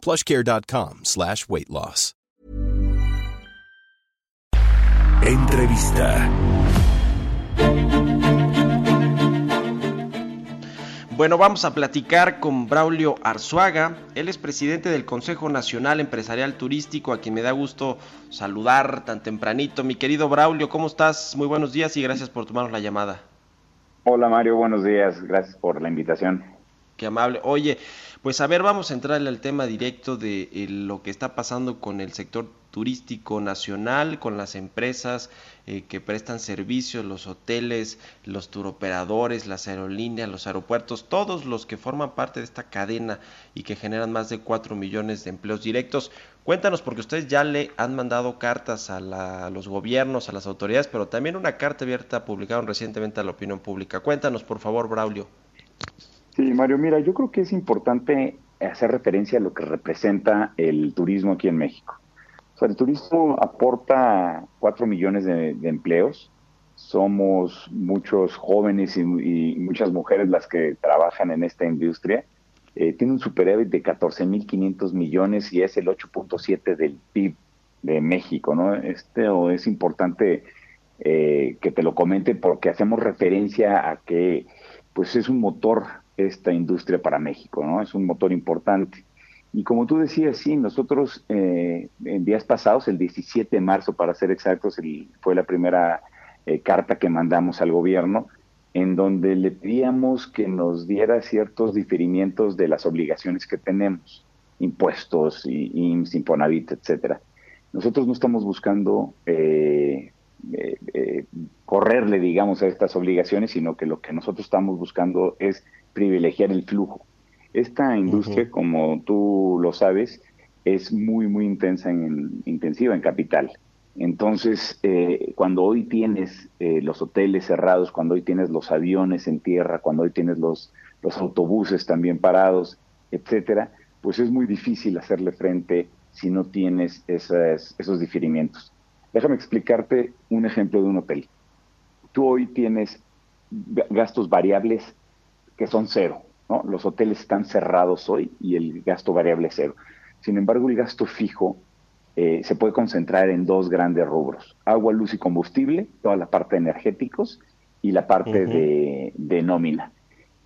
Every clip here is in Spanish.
plushcare.com slash weight loss. Entrevista. Bueno, vamos a platicar con Braulio Arzuaga. Él es presidente del Consejo Nacional Empresarial Turístico, a quien me da gusto saludar tan tempranito. Mi querido Braulio, ¿cómo estás? Muy buenos días y gracias por tomarnos la llamada. Hola Mario, buenos días. Gracias por la invitación. Amable. Oye, pues a ver, vamos a entrarle al tema directo de eh, lo que está pasando con el sector turístico nacional, con las empresas eh, que prestan servicios, los hoteles, los turoperadores, las aerolíneas, los aeropuertos, todos los que forman parte de esta cadena y que generan más de 4 millones de empleos directos. Cuéntanos, porque ustedes ya le han mandado cartas a, a los gobiernos, a las autoridades, pero también una carta abierta publicaron recientemente a la opinión pública. Cuéntanos, por favor, Braulio. Sí, Mario, mira, yo creo que es importante hacer referencia a lo que representa el turismo aquí en México el turismo aporta 4 millones de, empleos. Somos muchos jóvenes y, muchas mujeres las que trabajan en esta industria. Eh, tiene un superávit de 14.500 millones y es el 8.7 del PIB de México, ¿no? Este es importante eh, que te lo comente porque hacemos referencia a que pues es un motor esta industria para México, ¿no? Es un motor importante. Y como tú decías, sí, nosotros eh, en días pasados, el 17 de marzo para ser exactos, fue la primera eh, carta que mandamos al gobierno en donde le pedíamos que nos diera ciertos diferimientos de las obligaciones que tenemos, impuestos, y, IMSS, etcétera. Nosotros no estamos buscando eh, correrle, digamos, a estas obligaciones, sino que lo que nosotros estamos buscando es privilegiar el flujo. Esta industria, como tú lo sabes, es muy, muy intensa en, intensiva en capital. Entonces, eh, cuando hoy tienes eh, los hoteles cerrados, cuando hoy tienes los aviones en tierra, cuando hoy tienes los, los autobuses también parados, etcétera, pues es muy difícil hacerle frente si no tienes esas, esos diferimientos. Déjame explicarte un ejemplo de un hotel. Tú hoy tienes gastos variables que son cero, los hoteles están cerrados hoy y el gasto variable es cero. Sin embargo, el gasto fijo eh, se puede concentrar en dos grandes rubros, agua, luz y combustible, toda la parte de energéticos y la parte de, nómina.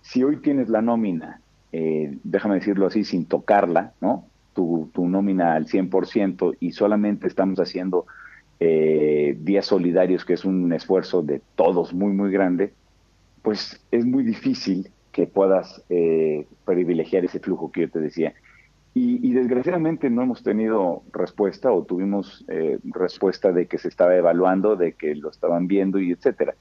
Si hoy tienes la nómina, eh, déjame decirlo así, sin tocarla, ¿no? Tu, nómina al 100% y solamente estamos haciendo eh, días solidarios, que es un esfuerzo de todos muy, muy grande, pues es muy difícil que puedas eh, privilegiar ese flujo que yo te decía. Y, desgraciadamente no hemos tenido respuesta o tuvimos eh, respuesta de que se estaba evaluando, de que lo estaban viendo y etcétera.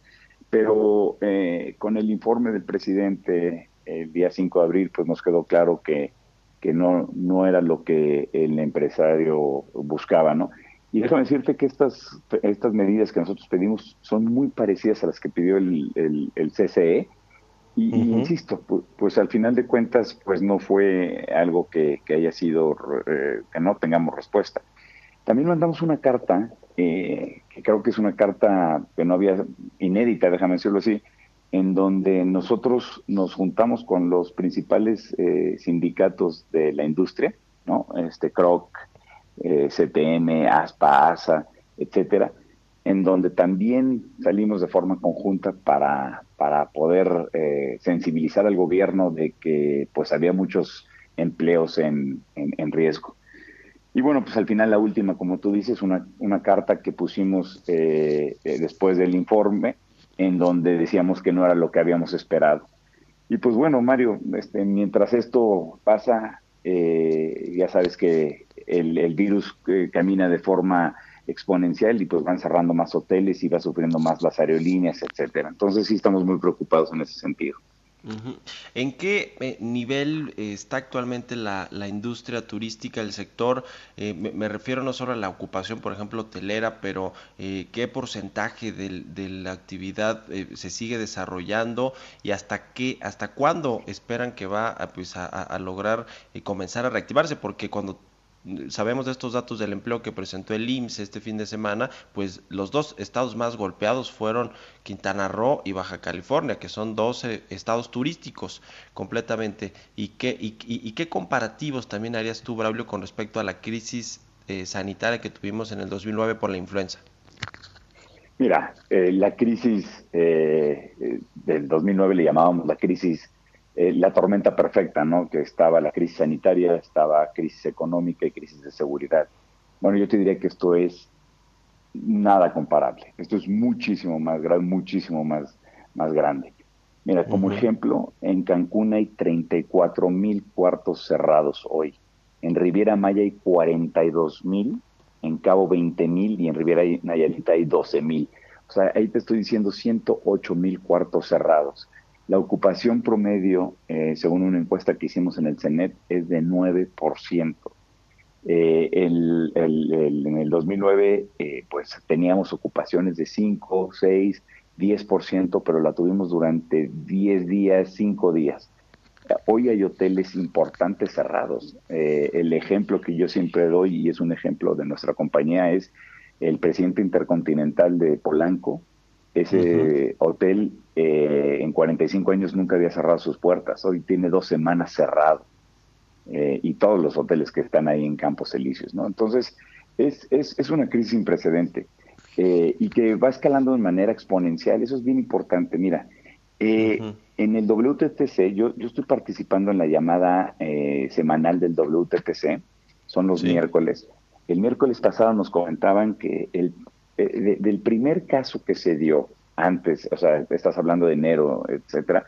Pero eh, con el informe del presidente el día 5 de abril, pues nos quedó claro que, no, no era lo que el empresario buscaba, ¿no? Y déjame decirte que estas, estas medidas que nosotros pedimos son muy parecidas a las que pidió el, el, el CCE, y, insisto, pues, al final de cuentas, pues no fue algo que, haya sido, eh, que no tengamos respuesta. También mandamos una carta, eh, que creo que es una carta que no había inédita, déjame decirlo así, en donde nosotros nos juntamos con los principales eh, sindicatos de la industria, ¿no? Este CROC, CTM, ASPA, ASA, etcétera, en donde también salimos de forma conjunta para, para poder eh, sensibilizar al gobierno de que pues había muchos empleos en, en, riesgo. Y bueno, pues al final la última, como tú dices, una, una carta que pusimos eh, eh, después del informe, en donde decíamos que no era lo que habíamos esperado. Y pues bueno, Mario, este, mientras esto pasa, ya sabes que el, el virus camina de forma exponencial y pues van cerrando más hoteles y va sufriendo más las aerolíneas, etcétera. Entonces sí estamos muy preocupados en ese sentido. ¿En qué eh, nivel está actualmente la, industria turística, el sector? Eh, me, refiero no solo a la ocupación, por ejemplo, hotelera, pero eh, qué porcentaje de, la actividad se sigue desarrollando y hasta qué, hasta cuándo esperan que va a, pues, a lograr comenzar a reactivarse, porque cuando sabemos de estos datos del empleo que presentó el IMSS este fin de semana, pues los dos estados más golpeados fueron Quintana Roo y Baja California, que son dos estados turísticos completamente. ¿Y qué, y, qué comparativos también harías tú, Braulio, con respecto a la crisis eh, sanitaria que tuvimos en el 2009 por la influenza? Mira, eh, la crisis eh, del 2009 le llamábamos la crisis eh, la tormenta perfecta, ¿no? Que estaba la crisis sanitaria, estaba crisis económica y crisis de seguridad. Bueno, yo te diría que esto es nada comparable. Esto es muchísimo más grande, muchísimo más, más grande. Mira, como ejemplo, en Cancún hay 34 mil cuartos cerrados hoy. En Riviera Maya hay 42 mil, en Cabo 20 mil y en Riviera Nayarita hay 12 mil. O sea, ahí te estoy diciendo 108 mil cuartos cerrados. La ocupación promedio, eh, según una encuesta que hicimos en el CENET, es de 9%. Eh, en el 2009, eh, pues teníamos ocupaciones de 5, 6, 10%, pero la tuvimos durante 10 días, 5 días. Hoy hay hoteles importantes cerrados. el ejemplo que yo siempre doy, y es un ejemplo de nuestra compañía, es el presidente intercontinental de Polanco, ese hotel eh, en 45 años nunca había cerrado sus puertas. Hoy tiene dos semanas cerrado. Eh, y todos los hoteles que están ahí en Campos Elíseos, ¿no? Entonces, es, es, es una crisis sin precedente eh, y que va escalando de manera exponencial. Eso es bien importante. Mira, en el WTTC, yo, yo estoy participando en la llamada semanal del WTTC, son los miércoles. El miércoles pasado nos comentaban que el eh, del primer caso que se dio antes, o sea, estás hablando de enero, etcétera,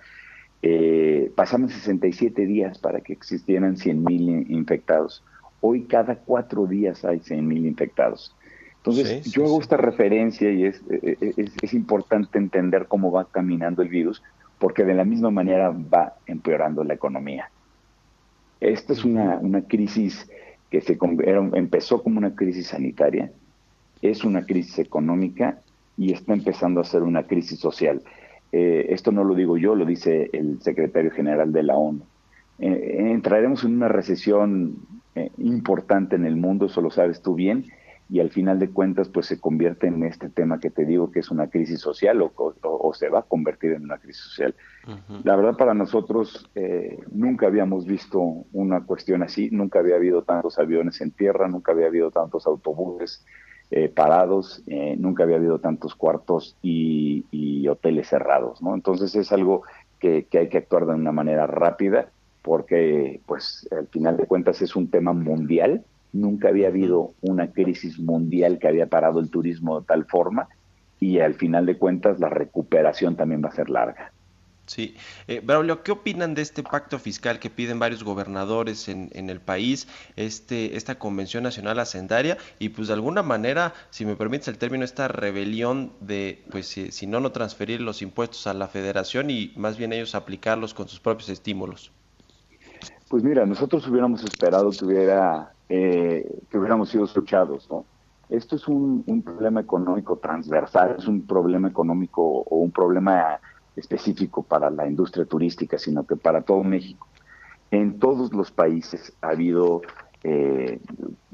eh, pasaron 67 días para que existieran 100.000 infectados. Hoy cada cuatro días hay 100.000 infectados. Entonces, yo hago esta referencia y es, es, importante entender cómo va caminando el virus, porque de la misma manera va empeorando la economía. Esta es una, una crisis que se empezó como una crisis sanitaria, es una crisis económica y está empezando a ser una crisis social. Eh, esto no lo digo yo, lo dice el secretario general de la ONU. Eh, entraremos en una recesión eh, importante en el mundo, eso lo sabes tú bien, y al final de cuentas pues se convierte en este tema que te digo que es una crisis social o, se va a convertir en una crisis social. La verdad para nosotros nunca habíamos visto una cuestión así, nunca había habido tantos aviones en tierra, nunca había habido tantos autobuses, eh, parados, eh, nunca había habido tantos cuartos y, hoteles cerrados, ¿no? Entonces es algo que, hay que actuar de una manera rápida porque, pues, al final de cuentas es un tema mundial. Nunca había habido una crisis mundial que había parado el turismo de tal forma y al final de cuentas la recuperación también va a ser larga. Sí. Eh, Braulio, ¿qué opinan de este pacto fiscal que piden varios gobernadores en, en, el país, este, esta Convención Nacional Hacendaria y pues de alguna manera, si me permites el término, esta rebelión de, pues si, no, no transferir los impuestos a la federación y más bien ellos aplicarlos con sus propios estímulos? Pues mira, nosotros hubiéramos esperado que, hubiera, eh, que hubiéramos sido escuchados, ¿no? Esto es un problema económico transversal, es un problema económico o un problema específico para la industria turística, sino que para todo México. En todos los países ha habido eh,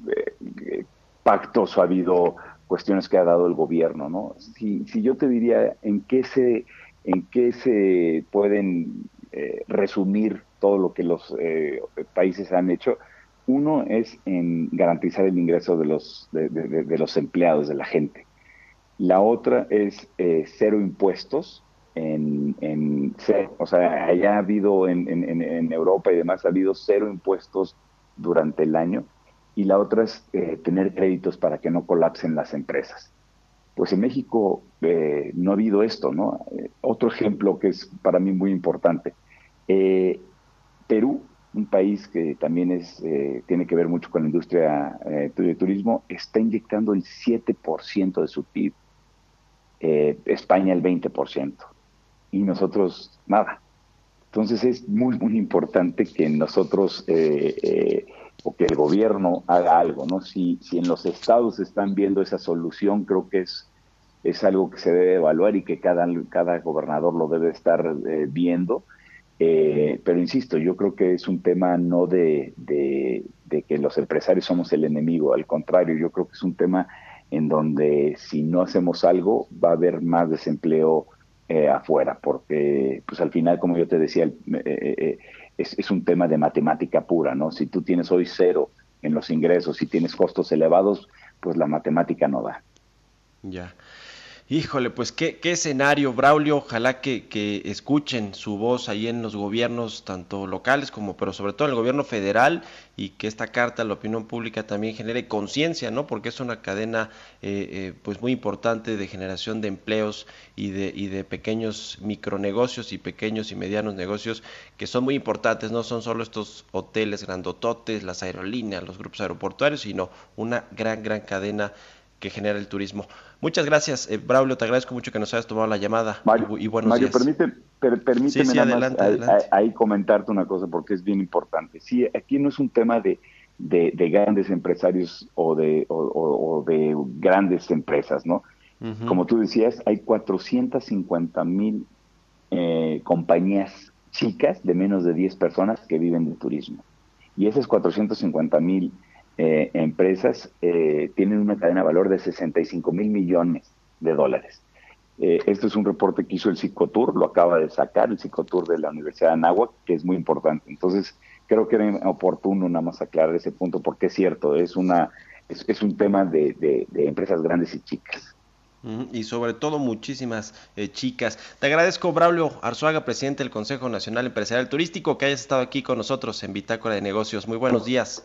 eh, pactos o ha habido cuestiones que ha dado el gobierno, ¿no? Si, si yo te diría en qué se, en qué se pueden eh, resumir todo lo que los países han hecho, uno es en garantizar el ingreso de los, de, de los empleados, de la gente. La otra es cero impuestos, en, en o sea, haya habido en, en, Europa y demás, ha habido cero impuestos durante el año, y la otra es eh, tener créditos para que no colapsen las empresas. Pues en México eh, no ha habido esto, ¿no? Eh, otro ejemplo que es para mí muy importante. Perú, un país que también es, tiene que ver mucho con la industria de turismo, está inyectando el 7% de su PIB. España el 20% y nosotros nada. Entonces es muy, muy importante que nosotros eh, eh, o que el gobierno haga algo, ¿no? Si, si en los estados están viendo esa solución, creo que es, es algo que se debe evaluar y que cada, cada gobernador lo debe estar eh, viendo. pero insisto, yo creo que es un tema no de, de, que los empresarios somos el enemigo, al contrario, yo creo que es un tema en donde si no hacemos algo va a haber más desempleo eh, afuera, porque pues al final, como yo te decía, eh, eh, es, es, un tema de matemática pura, ¿no? Si tú tienes hoy cero en los ingresos y tienes costos elevados, pues la matemática no da. Ya. Híjole, pues qué, qué escenario, Braulio. Ojalá que, que, escuchen su voz ahí en los gobiernos, tanto locales como, pero sobre todo en el gobierno federal, y que esta carta a la opinión pública también genere conciencia, ¿no? Porque es una cadena, eh, eh, pues muy importante de generación de empleos y de, y de pequeños micronegocios y pequeños y medianos negocios que son muy importantes. No son solo estos hoteles grandototes, las aerolíneas, los grupos aeroportuarios, sino una gran, gran cadena que genera el turismo. Muchas gracias, eh, Braulio, te agradezco mucho que nos hayas tomado la llamada. Mario, y, buenos Mario permíteme nada más ahí comentarte una cosa porque es bien importante. Sí, aquí no es un tema de, de, grandes empresarios o de, o, de grandes empresas, ¿no? Como tú decías, hay 450 mil eh, compañías chicas de menos de 10 personas que viven de turismo. Y esas 450 mil eh, empresas eh, tienen una cadena de valor de 65 mil millones de dólares. Eh, esto es un reporte que hizo el Psicotour, lo acaba de sacar el Psicotour de la Universidad de Anáhuac, que es muy importante. Entonces, creo que era oportuno nada más aclarar ese punto, porque es cierto, es, una, es, un tema de, empresas grandes y chicas. Y sobre todo muchísimas chicas. Te agradezco, Braulio Arzuaga, presidente del Consejo Nacional Empresarial Turístico, que hayas estado aquí con nosotros en Bitácora de Negocios. Muy buenos días.